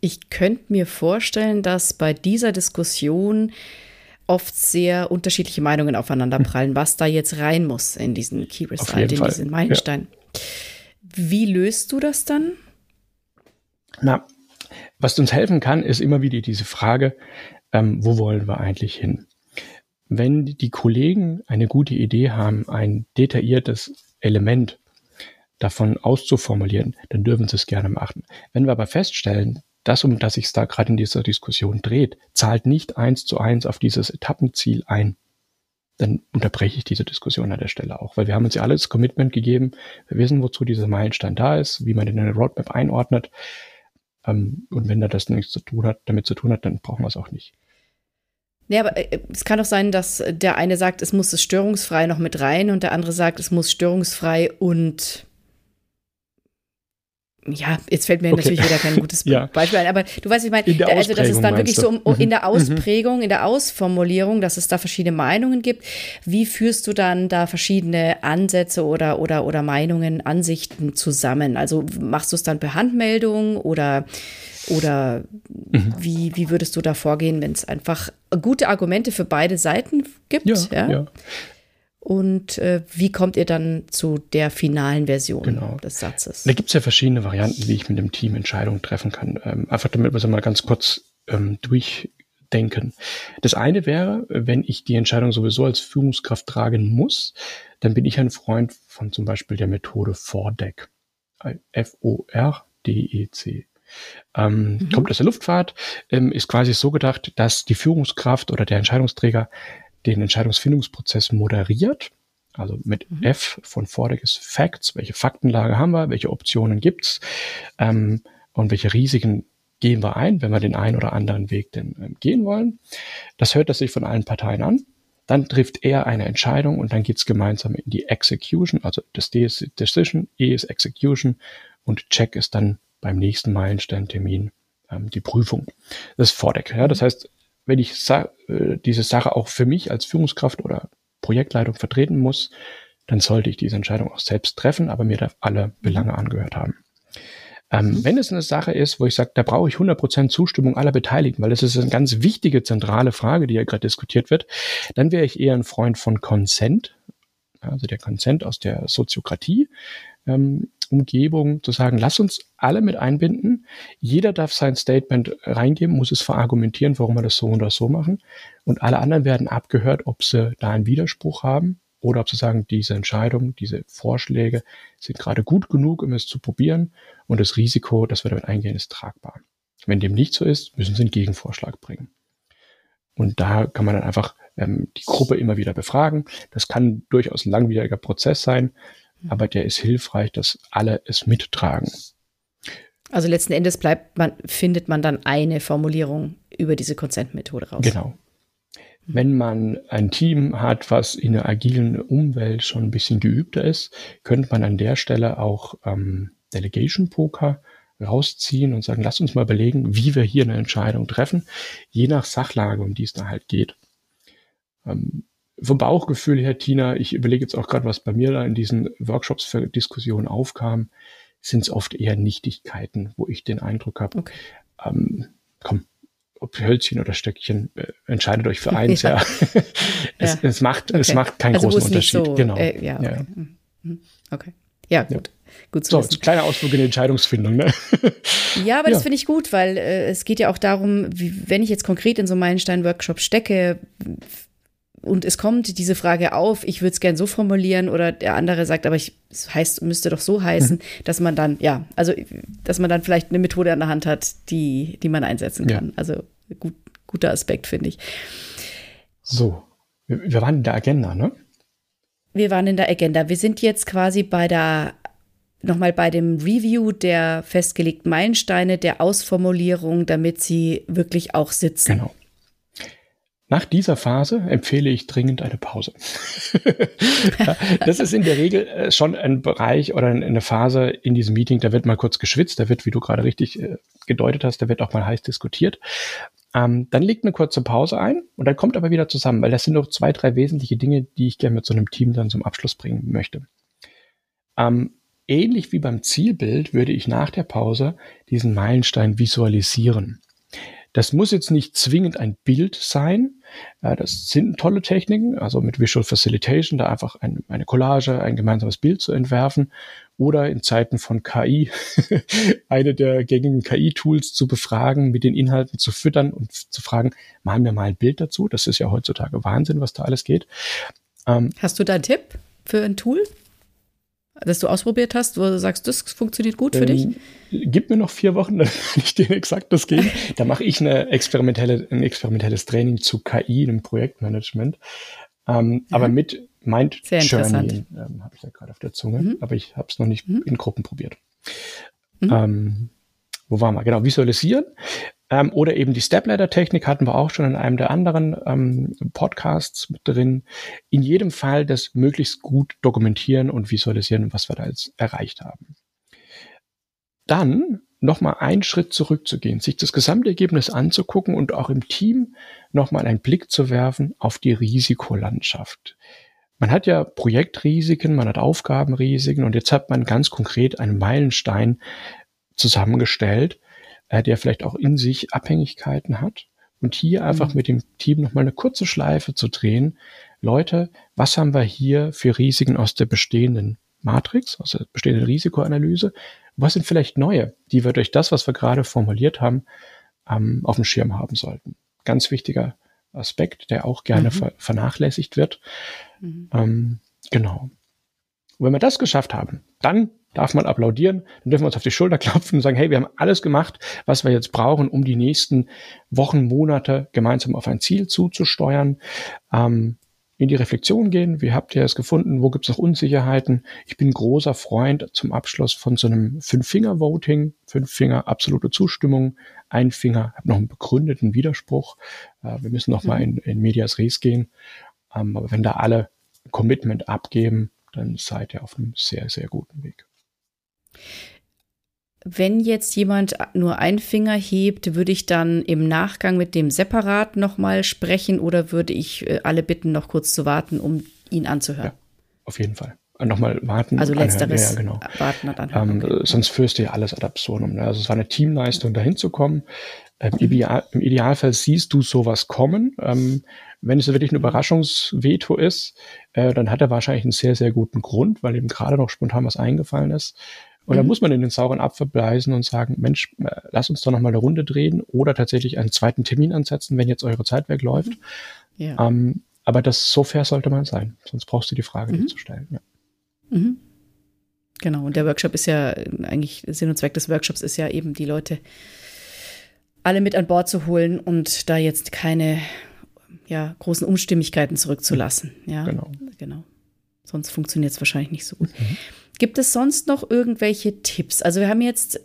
Ich könnte mir vorstellen, dass bei dieser Diskussion oft sehr unterschiedliche Meinungen aufeinanderprallen, [LAUGHS] was da jetzt rein muss in diesen Key Result, in Fall. diesen Meilenstein. Ja. Wie löst du das dann? Na, was uns helfen kann, ist immer wieder diese Frage, ähm, wo wollen wir eigentlich hin? Wenn die Kollegen eine gute Idee haben, ein detailliertes Element davon auszuformulieren, dann dürfen sie es gerne machen. Wenn wir aber feststellen, das, um das sich da gerade in dieser Diskussion dreht, zahlt nicht eins zu eins auf dieses Etappenziel ein, dann unterbreche ich diese Diskussion an der Stelle auch, weil wir haben uns ja alles Commitment gegeben, wir wissen, wozu dieser Meilenstein da ist, wie man den in eine Roadmap einordnet. Ähm, und wenn da das nichts zu tun hat, damit zu tun hat, dann brauchen wir es auch nicht. Ja, aber äh, es kann doch sein, dass der eine sagt, es muss es störungsfrei noch mit rein und der andere sagt, es muss störungsfrei und ja, jetzt fällt mir okay. natürlich wieder kein [LAUGHS] gutes ja. Beispiel ein, aber du weißt, ich meine, also das ist dann wirklich so um, mhm. in der mhm. Ausprägung, in der Ausformulierung, dass es da verschiedene Meinungen gibt. Wie führst du dann da verschiedene Ansätze oder, oder, oder Meinungen, Ansichten zusammen? Also machst du es dann per Handmeldung oder, oder mhm. wie, wie würdest du da vorgehen, wenn es einfach gute Argumente für beide Seiten gibt? Ja, ja. ja und äh, wie kommt ihr dann zu der finalen Version genau. des Satzes? Da gibt es ja verschiedene Varianten, wie ich mit dem Team Entscheidungen treffen kann. Ähm, einfach damit wir es mal ganz kurz ähm, durchdenken. Das eine wäre, wenn ich die Entscheidung sowieso als Führungskraft tragen muss, dann bin ich ein Freund von zum Beispiel der Methode FORDEC. F-O-R-D-E-C. Ähm, mhm. Kommt aus der Luftfahrt, ähm, ist quasi so gedacht, dass die Führungskraft oder der Entscheidungsträger den Entscheidungsfindungsprozess moderiert. Also mit mhm. F von voriges Facts, welche Faktenlage haben wir, welche Optionen gibt's ähm, und welche Risiken gehen wir ein, wenn wir den einen oder anderen Weg denn ähm, gehen wollen. Das hört er sich von allen Parteien an. Dann trifft er eine Entscheidung und dann geht's gemeinsam in die Execution. Also das D ist Decision, E ist Execution und Check ist dann beim nächsten Meilensteintermin ähm, die Prüfung. Das ist Vordeck. Ja? Das heißt, wenn ich sa äh, diese Sache auch für mich als Führungskraft oder Projektleitung vertreten muss, dann sollte ich diese Entscheidung auch selbst treffen, aber mir da alle Belange angehört haben. Ähm, mhm. Wenn es eine Sache ist, wo ich sage, da brauche ich 100% Zustimmung aller Beteiligten, weil das ist eine ganz wichtige, zentrale Frage, die ja gerade diskutiert wird, dann wäre ich eher ein Freund von Consent, also der Consent aus der Soziokratie. Ähm, Umgebung zu sagen, lass uns alle mit einbinden. Jeder darf sein Statement reingeben, muss es verargumentieren, warum wir das so oder so machen. Und alle anderen werden abgehört, ob sie da einen Widerspruch haben oder ob sie sagen, diese Entscheidung, diese Vorschläge sind gerade gut genug, um es zu probieren und das Risiko, dass wir damit eingehen, ist tragbar. Wenn dem nicht so ist, müssen sie einen Gegenvorschlag bringen. Und da kann man dann einfach ähm, die Gruppe immer wieder befragen. Das kann durchaus ein langwieriger Prozess sein. Mhm. aber der ist hilfreich, dass alle es mittragen. Also letzten Endes bleibt man, findet man dann eine Formulierung über diese Consent-Methode raus. Genau. Wenn man ein Team hat, was in der agilen Umwelt schon ein bisschen geübter ist, könnte man an der Stelle auch ähm, Delegation Poker rausziehen und sagen, lass uns mal überlegen, wie wir hier eine Entscheidung treffen, je nach Sachlage, um die es da halt geht. Ähm, vom Bauchgefühl her, Tina, ich überlege jetzt auch gerade, was bei mir da in diesen Workshops für Diskussionen aufkam, sind es oft eher Nichtigkeiten, wo ich den Eindruck habe, okay. ähm, komm, ob Hölzchen oder Stöckchen, äh, entscheidet euch für eins, [LAUGHS] ja. ja. [LAUGHS] es, ja. es, macht, okay. es macht keinen also großen Unterschied. So, genau. Äh, ja, okay. Ja. Mhm. Mhm. okay. Ja, gut. Gut so, wissen. kleiner Ausflug in die Entscheidungsfindung. Ne? [LAUGHS] Ja, aber ja. das finde ich gut, weil äh, es geht ja auch darum, wie, wenn ich jetzt konkret in so einen Meilenstein-Workshop stecke, und es kommt diese Frage auf, ich würde es gern so formulieren oder der andere sagt, aber ich, es heißt, müsste doch so heißen, mhm. dass man dann, ja, also dass man dann vielleicht eine Methode an der Hand hat, die, die man einsetzen kann. Ja. Also gut, guter Aspekt, finde ich. So, wir, wir waren in der Agenda, ne? Wir waren in der Agenda. Wir sind jetzt quasi bei der nochmal bei dem Review der festgelegten Meilensteine, der Ausformulierung, damit sie wirklich auch sitzen. Genau. Nach dieser Phase empfehle ich dringend eine Pause. [LAUGHS] das ist in der Regel äh, schon ein Bereich oder eine Phase in diesem Meeting, da wird mal kurz geschwitzt, da wird, wie du gerade richtig äh, gedeutet hast, da wird auch mal heiß diskutiert. Ähm, dann legt eine kurze Pause ein und dann kommt aber wieder zusammen, weil das sind noch zwei, drei wesentliche Dinge, die ich gerne mit so einem Team dann zum Abschluss bringen möchte. Ähm, ähnlich wie beim Zielbild würde ich nach der Pause diesen Meilenstein visualisieren. Das muss jetzt nicht zwingend ein Bild sein. Das sind tolle Techniken, also mit Visual Facilitation, da einfach ein, eine Collage, ein gemeinsames Bild zu entwerfen oder in Zeiten von KI [LAUGHS] eine der gängigen KI-Tools zu befragen, mit den Inhalten zu füttern und zu fragen, machen wir mal ein Bild dazu. Das ist ja heutzutage Wahnsinn, was da alles geht. Ähm, Hast du da einen Tipp für ein Tool? Das du ausprobiert hast, wo du sagst, das funktioniert gut für ähm, dich? Gib mir noch vier Wochen, [LAUGHS] dann kann ich dir exakt das geben. da mache ich eine experimentelle, ein experimentelles Training zu KI im Projektmanagement. Ähm, ja. Aber mit Mind Sehr Journey ähm, habe ich da gerade auf der Zunge, mhm. aber ich habe es noch nicht mhm. in Gruppen probiert. Mhm. Ähm, wo waren wir? Genau, visualisieren. Ähm, oder eben die Stepladder-Technik hatten wir auch schon in einem der anderen ähm, Podcasts mit drin. In jedem Fall das möglichst gut dokumentieren und visualisieren, was wir da jetzt erreicht haben. dann nochmal einen Schritt zurückzugehen, sich das Gesamtergebnis anzugucken und auch im Team nochmal einen Blick zu werfen auf die Risikolandschaft. Man hat ja Projektrisiken, man hat Aufgabenrisiken und jetzt hat man ganz konkret einen Meilenstein zusammengestellt, äh, der vielleicht auch in sich Abhängigkeiten hat. Und hier einfach mhm. mit dem Team nochmal eine kurze Schleife zu drehen. Leute, was haben wir hier für Risiken aus der bestehenden Matrix, aus der bestehenden Risikoanalyse? Was sind vielleicht neue, die wir durch das, was wir gerade formuliert haben, ähm, auf dem Schirm haben sollten? Ganz wichtiger Aspekt, der auch gerne mhm. ver vernachlässigt wird. Mhm. Ähm, genau. Und wenn wir das geschafft haben, dann darf man applaudieren, dann dürfen wir uns auf die Schulter [LAUGHS] klopfen und sagen, hey, wir haben alles gemacht, was wir jetzt brauchen, um die nächsten Wochen, Monate gemeinsam auf ein Ziel zuzusteuern. Ähm, in die Reflexion gehen. Wie habt ihr es gefunden? Wo gibt es noch Unsicherheiten? Ich bin großer Freund zum Abschluss von so einem Fünf-Finger-Voting. Fünf Finger absolute Zustimmung. Ein Finger hat noch einen begründeten Widerspruch. Äh, wir müssen noch mhm. mal in, in Medias Res gehen. Ähm, aber wenn da alle Commitment abgeben, dann seid ihr auf einem sehr, sehr guten Weg. Wenn jetzt jemand nur einen Finger hebt, würde ich dann im Nachgang mit dem separat nochmal sprechen oder würde ich äh, alle bitten, noch kurz zu warten, um ihn anzuhören? Ja, auf jeden Fall. Äh, nochmal warten. Also letzteres. Ja, genau. Warten und anhören. Ähm, okay. Sonst führst du ja alles ad absurdum. Ne? Also es war eine Teamleistung, dahin zu kommen. Ähm, mhm. Ideal, Im Idealfall siehst du sowas kommen. Ähm, wenn es wirklich ein Überraschungsveto ist, äh, dann hat er wahrscheinlich einen sehr, sehr guten Grund, weil ihm gerade noch spontan was eingefallen ist. Und mhm. dann muss man in den sauren Apfel beißen und sagen, Mensch, äh, lass uns doch noch mal eine Runde drehen oder tatsächlich einen zweiten Termin ansetzen, wenn jetzt eure Zeit wegläuft. Mhm. Ja. Ähm, aber das so fair sollte man sein, sonst brauchst du die Frage mhm. nicht zu stellen. Ja. Mhm. Genau, und der Workshop ist ja eigentlich, Sinn und Zweck des Workshops ist ja eben, die Leute alle mit an Bord zu holen und da jetzt keine ja, großen Umstimmigkeiten zurückzulassen. Ja, genau. genau. Sonst funktioniert es wahrscheinlich nicht so gut. Mhm. Gibt es sonst noch irgendwelche Tipps? Also wir haben jetzt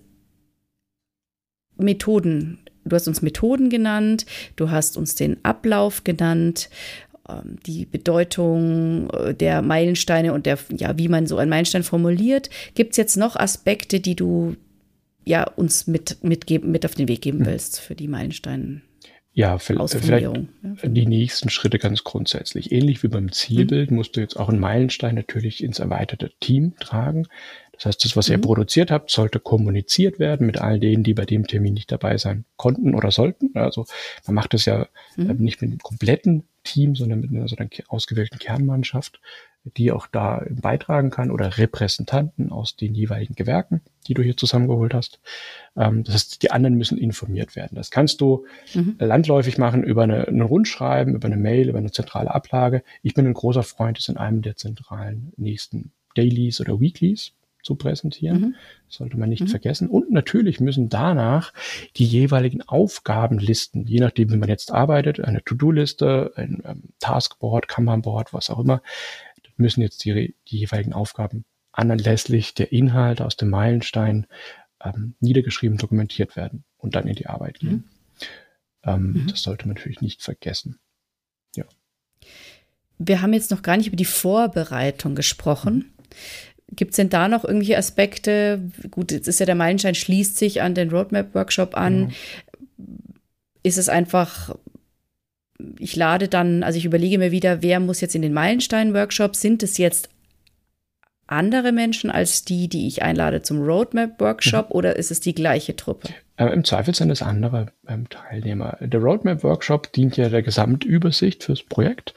Methoden. Du hast uns Methoden genannt, du hast uns den Ablauf genannt, ähm, die Bedeutung äh, der Meilensteine und der, ja, wie man so einen Meilenstein formuliert. Gibt es jetzt noch Aspekte, die du ja uns mit, mitgeben, mit auf den Weg geben hm. willst für die Meilensteine? Ja, vielleicht die nächsten Schritte ganz grundsätzlich. Ähnlich wie beim Zielbild mhm. musst du jetzt auch einen Meilenstein natürlich ins erweiterte Team tragen. Das heißt, das, was mhm. ihr produziert habt, sollte kommuniziert werden mit all denen, die bei dem Termin nicht dabei sein konnten oder sollten. Also man macht das ja mhm. Ähm, nicht mit einem kompletten Team, sondern mit einer so einer ausgewählten Kernmannschaft die auch da beitragen kann oder Repräsentanten aus den jeweiligen Gewerken, die du hier zusammengeholt hast. Ähm, das heißt, die anderen müssen informiert werden. Das kannst du mhm. landläufig machen über eine, eine Rundschreiben, über eine Mail, über eine zentrale Ablage. Ich bin ein großer Freund, es in einem der zentralen nächsten Dailies oder Weeklies zu präsentieren. Mhm. Das sollte man nicht mhm. vergessen. Und natürlich müssen danach die jeweiligen Aufgabenlisten, je nachdem, wie man jetzt arbeitet, eine To-Do-Liste, ein ähm, Taskboard, Kanban-Board, was auch immer, müssen jetzt die, die jeweiligen Aufgaben anlässlich der Inhalte aus dem Meilenstein ähm, niedergeschrieben, dokumentiert werden und dann in die Arbeit gehen. Mhm. Ähm, mhm. Das sollte man natürlich nicht vergessen. Ja. Wir haben jetzt noch gar nicht über die Vorbereitung gesprochen. Gibt es denn da noch irgendwelche Aspekte? Gut, jetzt ist ja der Meilenstein, schließt sich an den Roadmap-Workshop an. Mhm. Ist es einfach ich lade dann, also ich überlege mir wieder, wer muss jetzt in den Meilenstein-Workshop? Sind es jetzt andere Menschen als die, die ich einlade zum Roadmap-Workshop mhm. oder ist es die gleiche Truppe? Äh, Im Zweifel sind es andere ähm, Teilnehmer. Der Roadmap-Workshop dient ja der Gesamtübersicht fürs Projekt.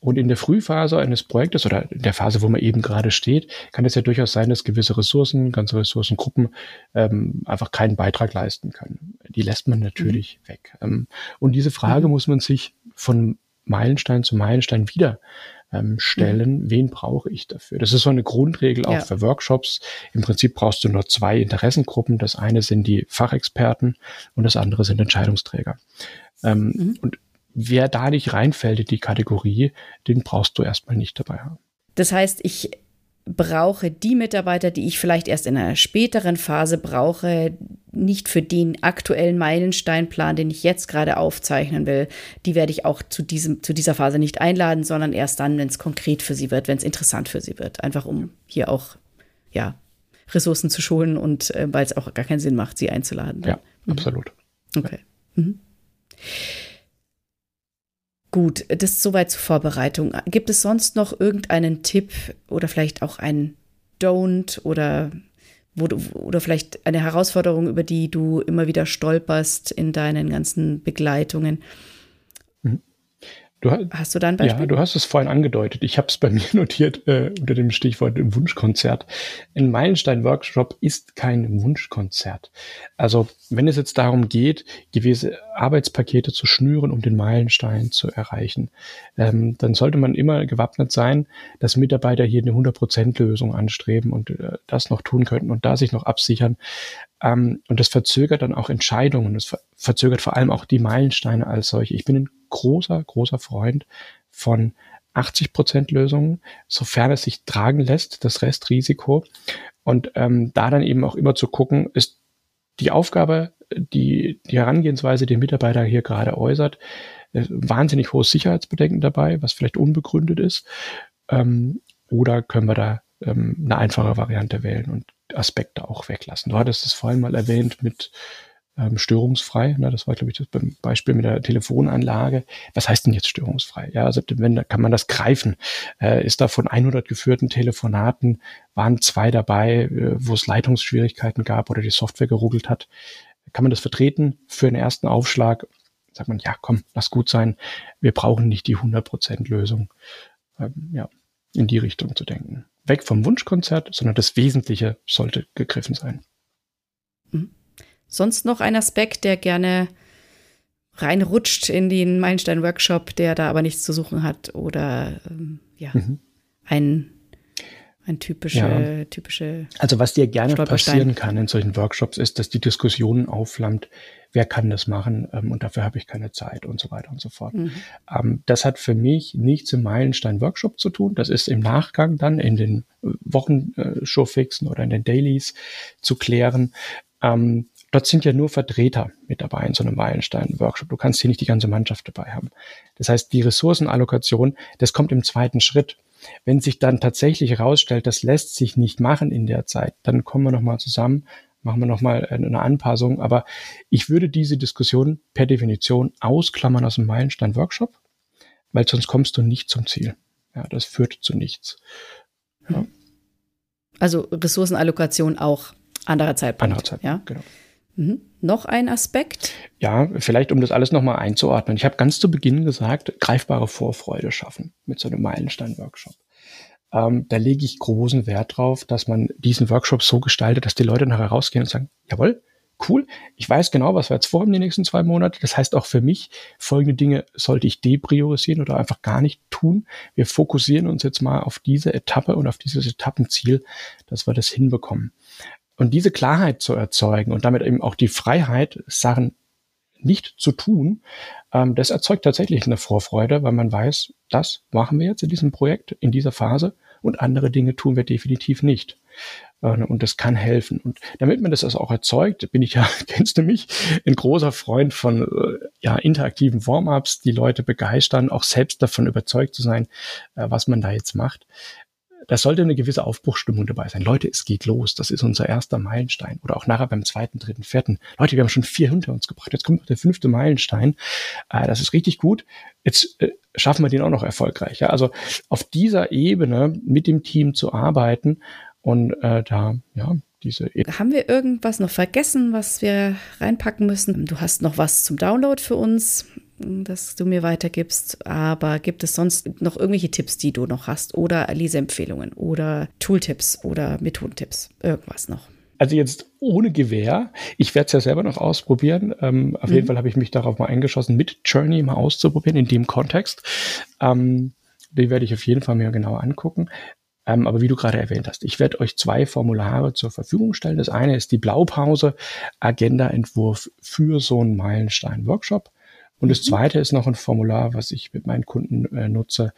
Und in der Frühphase eines Projektes oder in der Phase, wo man eben gerade steht, kann es ja durchaus sein, dass gewisse Ressourcen, ganze Ressourcengruppen ähm, einfach keinen Beitrag leisten können. Die lässt man natürlich mhm. weg. Ähm, und diese Frage mhm. muss man sich von Meilenstein zu Meilenstein wieder ähm, stellen, mhm. wen brauche ich dafür? Das ist so eine Grundregel auch ja. für Workshops. Im Prinzip brauchst du nur zwei Interessengruppen. Das eine sind die Fachexperten und das andere sind Entscheidungsträger. Ähm, mhm. Und wer da nicht reinfällt in die Kategorie, den brauchst du erstmal nicht dabei haben. Das heißt, ich brauche die Mitarbeiter, die ich vielleicht erst in einer späteren Phase brauche, nicht für den aktuellen Meilensteinplan, den ich jetzt gerade aufzeichnen will, die werde ich auch zu, diesem, zu dieser Phase nicht einladen, sondern erst dann, wenn es konkret für sie wird, wenn es interessant für sie wird. Einfach um hier auch, ja, Ressourcen zu schonen und äh, weil es auch gar keinen Sinn macht, sie einzuladen. Ja, mhm. absolut. Okay. Mhm. Gut, das ist soweit zur Vorbereitung. Gibt es sonst noch irgendeinen Tipp oder vielleicht auch ein Don't oder wo du, oder vielleicht eine Herausforderung, über die du immer wieder stolperst in deinen ganzen Begleitungen? Du, hast du da ein Beispiel? Ja, du hast es vorhin angedeutet. Ich habe es bei [LAUGHS] mir notiert äh, unter dem Stichwort Wunschkonzert. Ein Meilenstein-Workshop ist kein Wunschkonzert. Also wenn es jetzt darum geht, gewisse Arbeitspakete zu schnüren, um den Meilenstein zu erreichen, ähm, dann sollte man immer gewappnet sein, dass Mitarbeiter hier eine 100%-Lösung anstreben und äh, das noch tun könnten und da sich noch absichern. Ähm, und das verzögert dann auch Entscheidungen. Das ver verzögert vor allem auch die Meilensteine als solche. Ich bin ein großer, großer Freund von 80 Prozent Lösungen, sofern es sich tragen lässt, das Restrisiko. Und ähm, da dann eben auch immer zu gucken, ist die Aufgabe, die, die Herangehensweise, die Mitarbeiter hier gerade äußert, äh, wahnsinnig hohes Sicherheitsbedenken dabei, was vielleicht unbegründet ist. Ähm, oder können wir da ähm, eine einfache Variante wählen und Aspekte auch weglassen? Du hattest es vorhin mal erwähnt mit ähm, störungsfrei. Ne? Das war, glaube ich, das Beispiel mit der Telefonanlage. Was heißt denn jetzt störungsfrei? Ja, also wenn, kann man das greifen. Äh, ist da von 100 geführten Telefonaten, waren zwei dabei, äh, wo es Leitungsschwierigkeiten gab oder die Software geruckelt hat. Kann man das vertreten für einen ersten Aufschlag? Sagt man, ja, komm, lass gut sein. Wir brauchen nicht die 100% Lösung. Ähm, ja, in die Richtung zu denken. Weg vom Wunschkonzert, sondern das Wesentliche sollte gegriffen sein. Mhm. Sonst noch ein Aspekt, der gerne reinrutscht in den Meilenstein-Workshop, der da aber nichts zu suchen hat oder ähm, ja, mhm. ein, ein typische, ja. typische. Also was dir gerne passieren kann in solchen Workshops ist, dass die Diskussion aufflammt, wer kann das machen ähm, und dafür habe ich keine Zeit und so weiter und so fort. Mhm. Ähm, das hat für mich nichts im Meilenstein-Workshop zu tun. Das ist im Nachgang dann in den Wochen-Showfixen äh, oder in den Dailies zu klären. Ähm, dort sind ja nur Vertreter mit dabei in so einem Meilenstein-Workshop. Du kannst hier nicht die ganze Mannschaft dabei haben. Das heißt, die Ressourcenallokation, das kommt im zweiten Schritt. Wenn sich dann tatsächlich herausstellt, das lässt sich nicht machen in der Zeit, dann kommen wir nochmal zusammen, machen wir nochmal eine Anpassung. Aber ich würde diese Diskussion per Definition ausklammern aus dem Meilenstein-Workshop, weil sonst kommst du nicht zum Ziel. Ja, das führt zu nichts. Ja. Also Ressourcenallokation auch anderer Zeitpunkt. Anderer Zeitpunkt, ja? genau. Mhm. Noch ein Aspekt? Ja, vielleicht um das alles nochmal einzuordnen. Ich habe ganz zu Beginn gesagt, greifbare Vorfreude schaffen mit so einem Meilenstein-Workshop. Ähm, da lege ich großen Wert drauf, dass man diesen Workshop so gestaltet, dass die Leute nachher rausgehen und sagen, jawohl, cool, ich weiß genau, was wir jetzt vorhaben die nächsten zwei Monate. Das heißt auch für mich, folgende Dinge sollte ich depriorisieren oder einfach gar nicht tun. Wir fokussieren uns jetzt mal auf diese Etappe und auf dieses Etappenziel, dass wir das hinbekommen. Und diese Klarheit zu erzeugen und damit eben auch die Freiheit, Sachen nicht zu tun, ähm, das erzeugt tatsächlich eine Vorfreude, weil man weiß, das machen wir jetzt in diesem Projekt, in dieser Phase und andere Dinge tun wir definitiv nicht. Äh, und das kann helfen. Und damit man das also auch erzeugt, bin ich ja, [LAUGHS] kennst du mich, ein großer Freund von äh, ja, interaktiven Warm-ups, die Leute begeistern, auch selbst davon überzeugt zu sein, äh, was man da jetzt macht da sollte eine gewisse Aufbruchstimmung dabei sein. Leute, es geht los. Das ist unser erster Meilenstein. Oder auch nachher beim zweiten, dritten, vierten. Leute, wir haben schon vier hinter uns gebracht. Jetzt kommt noch der fünfte Meilenstein. Äh, das ist richtig gut. Jetzt äh, schaffen wir den auch noch erfolgreich. Ja? Also auf dieser Ebene mit dem Team zu arbeiten und äh, da, ja, diese Ebene. Haben wir irgendwas noch vergessen, was wir reinpacken müssen? Du hast noch was zum Download für uns das du mir weitergibst. Aber gibt es sonst noch irgendwelche Tipps, die du noch hast? Oder Leseempfehlungen oder Tooltips oder Methodentipps? Irgendwas noch? Also jetzt ohne Gewehr. Ich werde es ja selber noch ausprobieren. Ähm, auf mhm. jeden Fall habe ich mich darauf mal eingeschossen, mit Journey mal auszuprobieren in dem Kontext. Ähm, die werde ich auf jeden Fall mir genauer angucken. Ähm, aber wie du gerade erwähnt hast, ich werde euch zwei Formulare zur Verfügung stellen. Das eine ist die Blaupause, Agenda-Entwurf für so einen Meilenstein-Workshop. Und das mhm. zweite ist noch ein Formular, was ich mit meinen Kunden äh, nutze,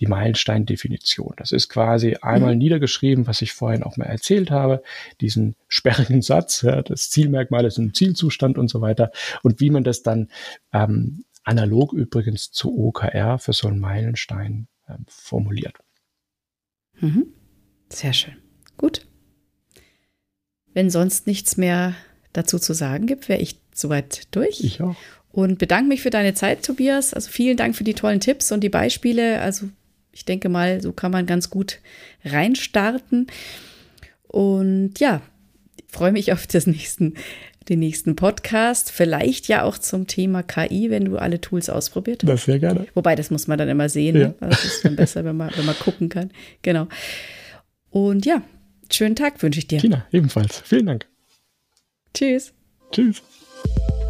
die Meilenstein-Definition. Das ist quasi einmal mhm. niedergeschrieben, was ich vorhin auch mal erzählt habe, diesen sperrigen Satz, ja, das Zielmerkmal ist ein Zielzustand und so weiter und wie man das dann ähm, analog übrigens zu OKR für so einen Meilenstein ähm, formuliert. Mhm. Sehr schön. Gut. Wenn sonst nichts mehr dazu zu sagen gibt, wäre ich soweit durch. Ich auch. Und bedanke mich für deine Zeit, Tobias. Also vielen Dank für die tollen Tipps und die Beispiele. Also ich denke mal, so kann man ganz gut reinstarten. Und ja, freue mich auf das nächsten, den nächsten Podcast. Vielleicht ja auch zum Thema KI, wenn du alle Tools ausprobiert hast. Das sehr gerne. Wobei, das muss man dann immer sehen. Ne? Ja. Ne? Das ist dann besser, wenn man, wenn man gucken kann. Genau. Und ja, schönen Tag wünsche ich dir. Tina, ebenfalls. Vielen Dank. Tschüss. Tschüss.